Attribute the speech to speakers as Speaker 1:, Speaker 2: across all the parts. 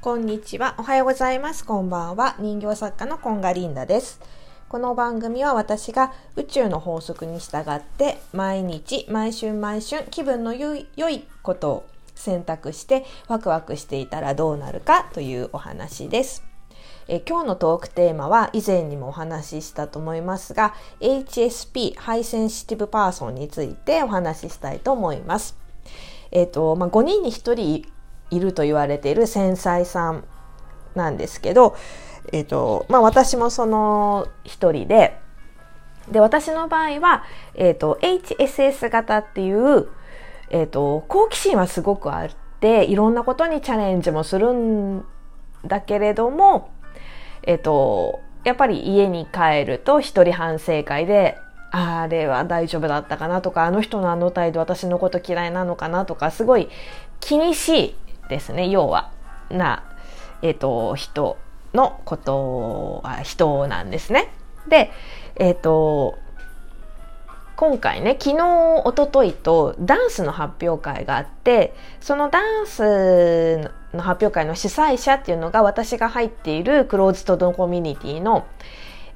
Speaker 1: こんにちは。おはようございます。こんばんは。人形作家のコンガリンダです。この番組は私が宇宙の法則に従って毎日、毎瞬毎瞬気分の良いことを選択してワクワクしていたらどうなるかというお話です。え今日のトークテーマは以前にもお話ししたと思いますが HSP High Sensitive Person についてお話ししたいと思います。えっ、とまあ、5人に1人いると言われている繊細さんなんですけど、えっ、とまあ、私もその一人でで私の場合は、えっ、と HSS 型っていう、えっ、と好奇心はすごくあっていろんなことにチャレンジもするんだけれどもえっと、やっぱり家に帰ると一人反省会で、あれは大丈夫だったかなとか、あの人のあの態度私のこと嫌いなのかなとか、すごい気にしいですね、要は。な、えっと、人のことは人なんですね。で、えっと、今回ね昨日おとといとダンスの発表会があってそのダンスの発表会の主催者っていうのが私が入っているクローズドのコミュニティの、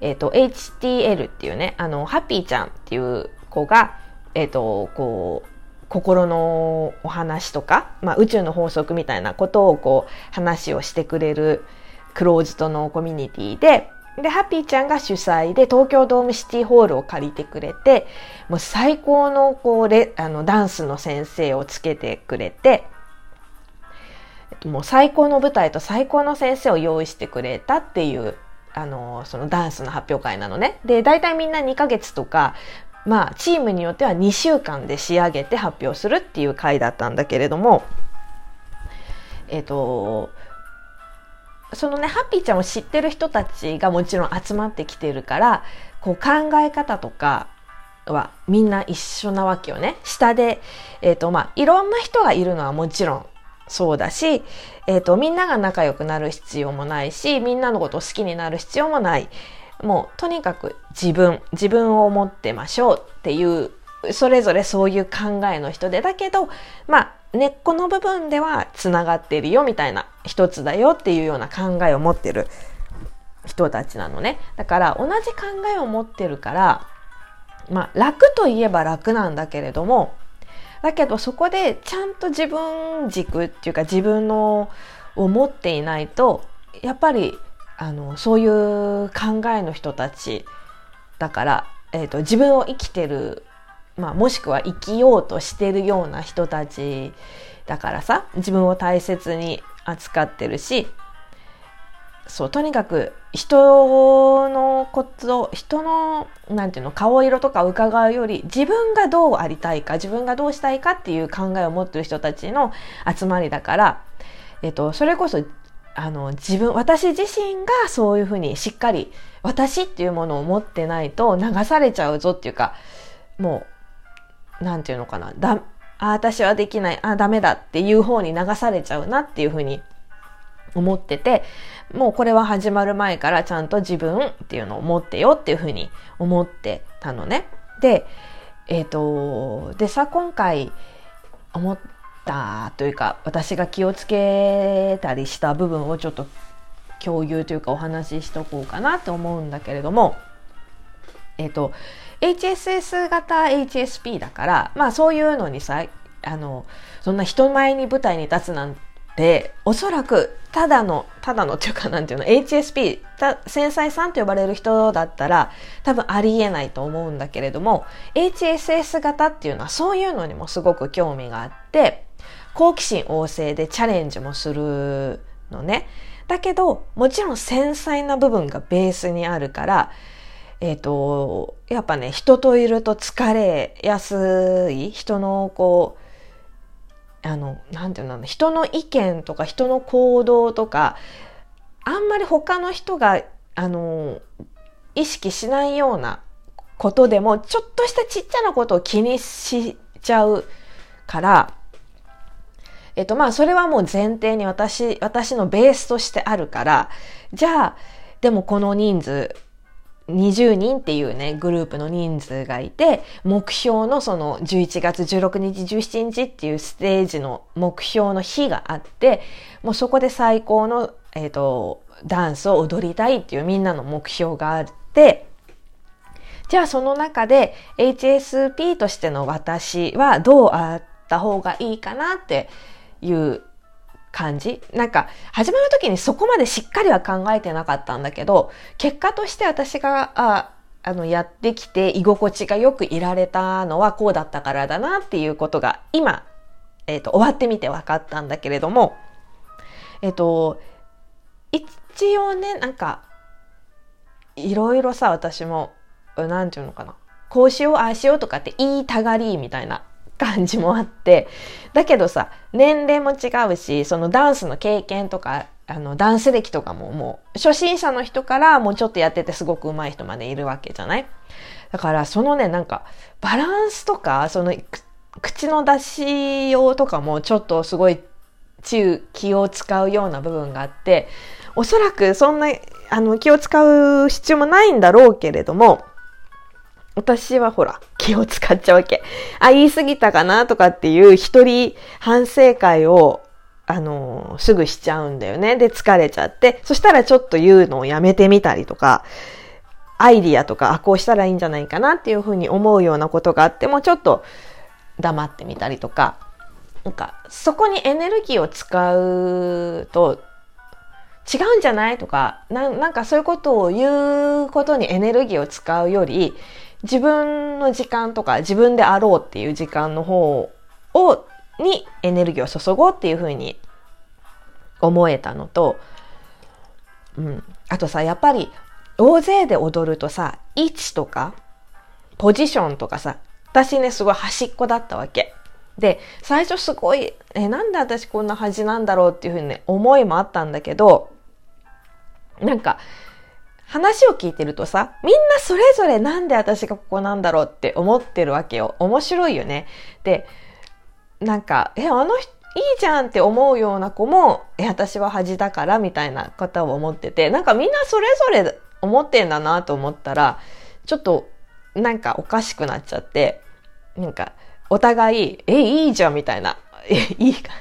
Speaker 1: えーと、HTL っていうねあのハッピーちゃんっていう子が、えーと、こう心のお話とか、まあ、宇宙の法則みたいなことをこう話をしてくれるクローズドのコミュニティでで、ハッピーちゃんが主催で東京ドームシティホールを借りてくれて、もう最高のこうレあのダンスの先生をつけてくれて、もう最高の舞台と最高の先生を用意してくれたっていう、あの、そのダンスの発表会なのね。で、大体みんな2ヶ月とか、まあ、チームによっては2週間で仕上げて発表するっていう回だったんだけれども、えっ、と、そのねハッピーちゃんを知ってる人たちがもちろん集まってきてるからこう考え方とかはみんな一緒なわけよね。下で、えっ、とまあいろんな人がいるのはもちろんそうだし、えっ、とみんなが仲良くなる必要もないしみんなのことを好きになる必要もない。もうとにかく自分自分を持ってましょうっていうそれぞれそういう考えの人でだけどまあ根っこの部分ではつながっているよみたいな一つだよっていうような考えを持ってる人たちなのね。だから同じ考えを持ってるからまあ楽といえば楽なんだけれどもだけどそこでちゃんと自分軸っていうか自分のを持っていないとやっぱりあのそういう考えの人たちだから、えーと自分を生きてるまあ、もしくは生きようとしてるような人たちだからさ自分を大切に扱ってるしそうとにかく人のこと人のなんていうの顔色とか伺うより自分がどうありたいか自分がどうしたいかっていう考えを持ってる人たちの集まりだから、えっと、それこそあの自分私自身がそういうふうにしっかり私っていうものを持ってないと流されちゃうぞっていうかもう何て言うのかなだあ私はできないあダメだっていう方に流されちゃうなっていうふうに思っててもうこれは始まる前からちゃんと自分っていうのを持ってよっていうふうに思ってたのね。でえっ、ー、とでさ今回思ったというか私が気をつけたりした部分をちょっと共有というかお話ししとこうかなと思うんだけれどもえっ、ー、と HSS 型 HSP だから、まあそういうのにさ、あの、そんな人前に舞台に立つなんて、おそらくただの、ただのっていうかなんていうの、HSP、繊細さんと呼ばれる人だったら多分ありえないと思うんだけれども、HSS 型っていうのはそういうのにもすごく興味があって、好奇心旺盛でチャレンジもするのね。だけど、もちろん繊細な部分がベースにあるから、えっ、ー、と、やっぱね、人といると疲れやすい、人のこう、あの、なんていうの、人の意見とか人の行動とか、あんまり他の人が、あの、意識しないようなことでも、ちょっとしたちっちゃなことを気にしちゃうから、えっと、まあ、それはもう前提に私、私のベースとしてあるから、じゃあ、でもこの人数、20人っていうね、グループの人数がいて、目標のその11月16日、17日っていうステージの目標の日があって、もうそこで最高の、えっ、と、ダンスを踊りたいっていうみんなの目標があって、じゃあその中で HSP としての私はどうあった方がいいかなっていう感じ。なんか始まる時にそこまでしっかりは考えてなかったんだけど結果として私がああのやってきて居心地がよくいられたのはこうだったからだなっていうことが今、えっ、ー、と終わってみて分かったんだけれどもえっ、ー、と一応ねなんかいろいろさ私も何て言うのかなこうしようああしようとかって言いたがりみたいな感じもあって、だけどさ、年齢も違うし、そのダンスの経験とか、あの、ダンス歴とかももう、初心者の人からもうちょっとやっててすごく上手い人までいるわけじゃない？だからそのね、なんか、バランスとか、その、口の出しようとかもちょっとすごい中気を使うような部分があって、おそらくそんな、あの、気を使う必要もないんだろうけれども、私はほら、気を使っちゃうわけ。あ、言い過ぎたかなとかっていう一人反省会を、あのー、すぐしちゃうんだよね。で、疲れちゃって。そしたらちょっと言うのをやめてみたりとか、アイディアとか、あ、こうしたらいいんじゃないかなっていうふうに思うようなことがあっても、ちょっと黙ってみたりとか、なんか、そこにエネルギーを使うと、違うんじゃないとかな、なんかそういうことを言うことにエネルギーを使うより、自分の時間とか自分であろうっていう時間の方を、にエネルギーを注ごうっていうふうに思えたのと、うん。あとさ、やっぱり大勢で踊るとさ、位置とか、ポジションとかさ、私ね、すごい端っこだったわけ。で、最初すごい、え、なんで私こんな端なんだろうっていうふうにね、思いもあったんだけど、なんか、話を聞いてるとさ、みんなそれぞれなんで私がここなんだろうって思ってるわけよ。面白いよね。で、なんか、え、あの人、いいじゃんって思うような子も、え、私は恥だからみたいな方を思ってて、なんかみんなそれぞれ思ってんだなと思ったら、ちょっとなんかおかしくなっちゃって、なんかお互い、え、いいじゃんみたいな、え、いいか、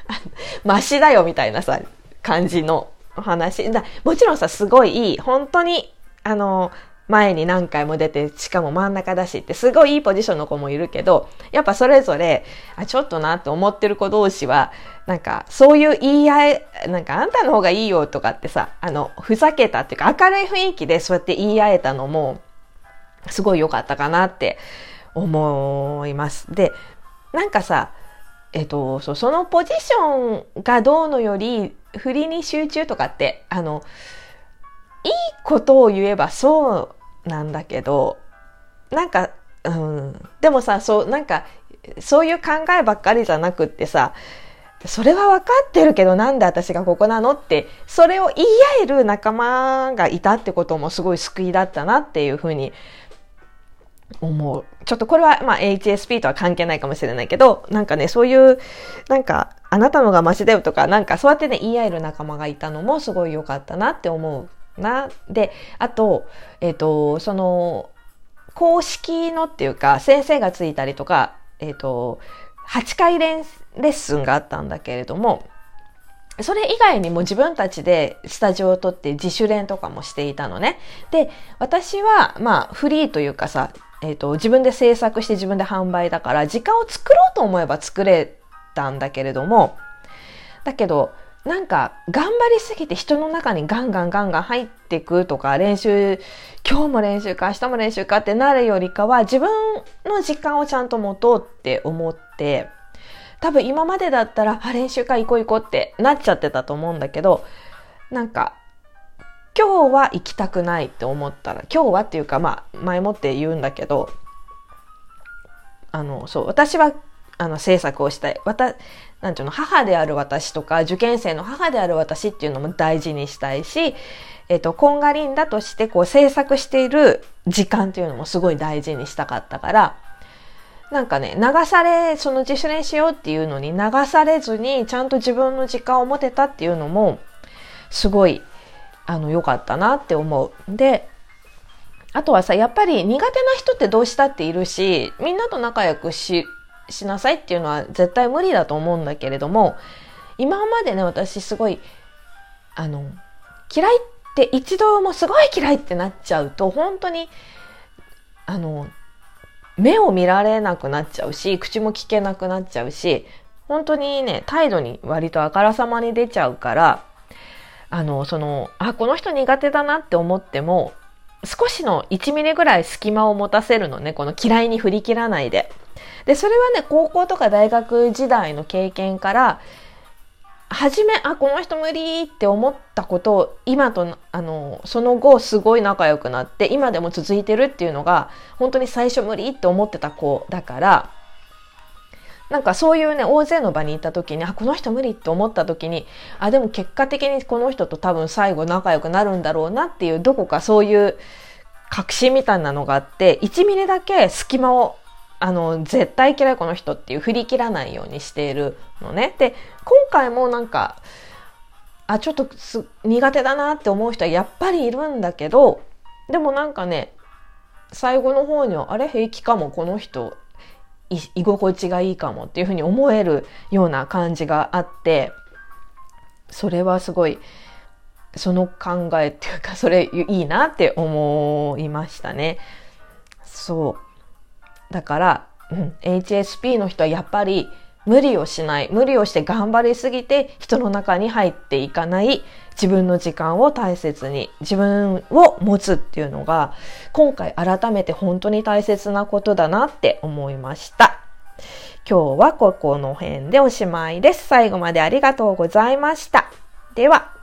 Speaker 1: マシだよみたいなさ、感じのお話。だもちろんさ、すごいいい、本当にあの、前に何回も出て、しかも真ん中だしって、すごいいいポジションの子もいるけど、やっぱそれぞれ、あ、ちょっとなって思ってる子同士は、なんか、そういう言い合い、なんか、あんたの方がいいよとかってさ、あの、ふざけたっていうか、明るい雰囲気でそうやって言い合えたのも、すごい良かったかなって思います。で、なんかさ、えっと、そそのポジションがどうのより、振りに集中とかって、あの、いいことを言えばそうなんだけど、なんか、うん、でもさ、そう、なんか、そういう考えばっかりじゃなくってさ、それは分かってるけどなんで私がここなのって、それを言い合える仲間がいたってこともすごい救いだったなっていうふうに思う。ちょっとこれはまあ HSP とは関係ないかもしれないけど、なんかね、そういう、なんか、あなたのがマシだよとか、なんかそうやってね、言い合える仲間がいたのもすごい良かったなって思うな。で、あと、えっ、ー、と、その、公式のっていうか、先生がついたりとか、えっ、ー、と、8回レッスンがあったんだけれども、それ以外にも自分たちでスタジオを取って自主練とかもしていたのね。で、私は、まあ、フリーというかさ、えっ、ー、と、自分で制作して自分で販売だから、時間を作ろうと思えば作れたんだけれども、だけど、なんか頑張りすぎて人の中にガンガンガンガン入っていくとか練習今日も練習か明日も練習かってなるよりかは自分の時間をちゃんと持とうって思って多分今までだったらあ練習か行こう行こうってなっちゃってたと思うんだけどなんか今日は行きたくないって思ったら今日はっていうかまあ前もって言うんだけどあのそう私はあの制作をしたい。なんていうの、母である私とか、受験生の母である私っていうのも大事にしたいし、えっ、ー、と、コンガリンだとしてこう制作している時間っていうのもすごい大事にしたかったから、なんかね、流され、その自主練しようっていうのに流されずに、ちゃんと自分の時間を持てたっていうのも、すごい、あの、良かったなって思う。で、あとはさ、やっぱり苦手な人ってどうしたっているし、みんなと仲良くし、しなさいっていうのは絶対無理だと思うんだけれども、今までね、私すごい、あの、嫌いって一度もすごい嫌いってなっちゃうと、本当に、あの、目を見られなくなっちゃうし、口も聞けなくなっちゃうし、本当にね、態度に割とあからさまに出ちゃうから、あの、その、あ、この人苦手だなって思っても、少しの1ミリぐらい隙間を持たせるのね、この嫌いに振り切らないで。で、それはね、高校とか大学時代の経験から、初め、あ、この人無理って思ったことを、今と、あの、その後すごい仲良くなって、今でも続いてるっていうのが、本当に最初無理って思ってた子だから、なんかそういうね、大勢の場に行った時に、あ、この人無理って思った時に、あ、でも結果的にこの人と多分最後仲良くなるんだろうなっていう、どこかそういう確信みたいなのがあって、1ミリだけ隙間を、あの、絶対嫌いこの人っていう振り切らないようにしているのね。で、今回もなんか、あ、ちょっと苦手だなって思う人はやっぱりいるんだけど、でもなんかね、最後の方には、あれ？平気かも、この人居心地がいいかもっていうふうに思えるような感じがあってそれはすごいその考えっていうかそれいいなって思いましたね。そうだから、うん、HSP の人はやっぱり無理をしない無理をして頑張りすぎて人の中に入っていかない自分の時間を大切に自分を持つっていうのが今回改めて本当に大切なことだなって思いました。今日はここの辺でおしまいです。最後までありがとうございました。では。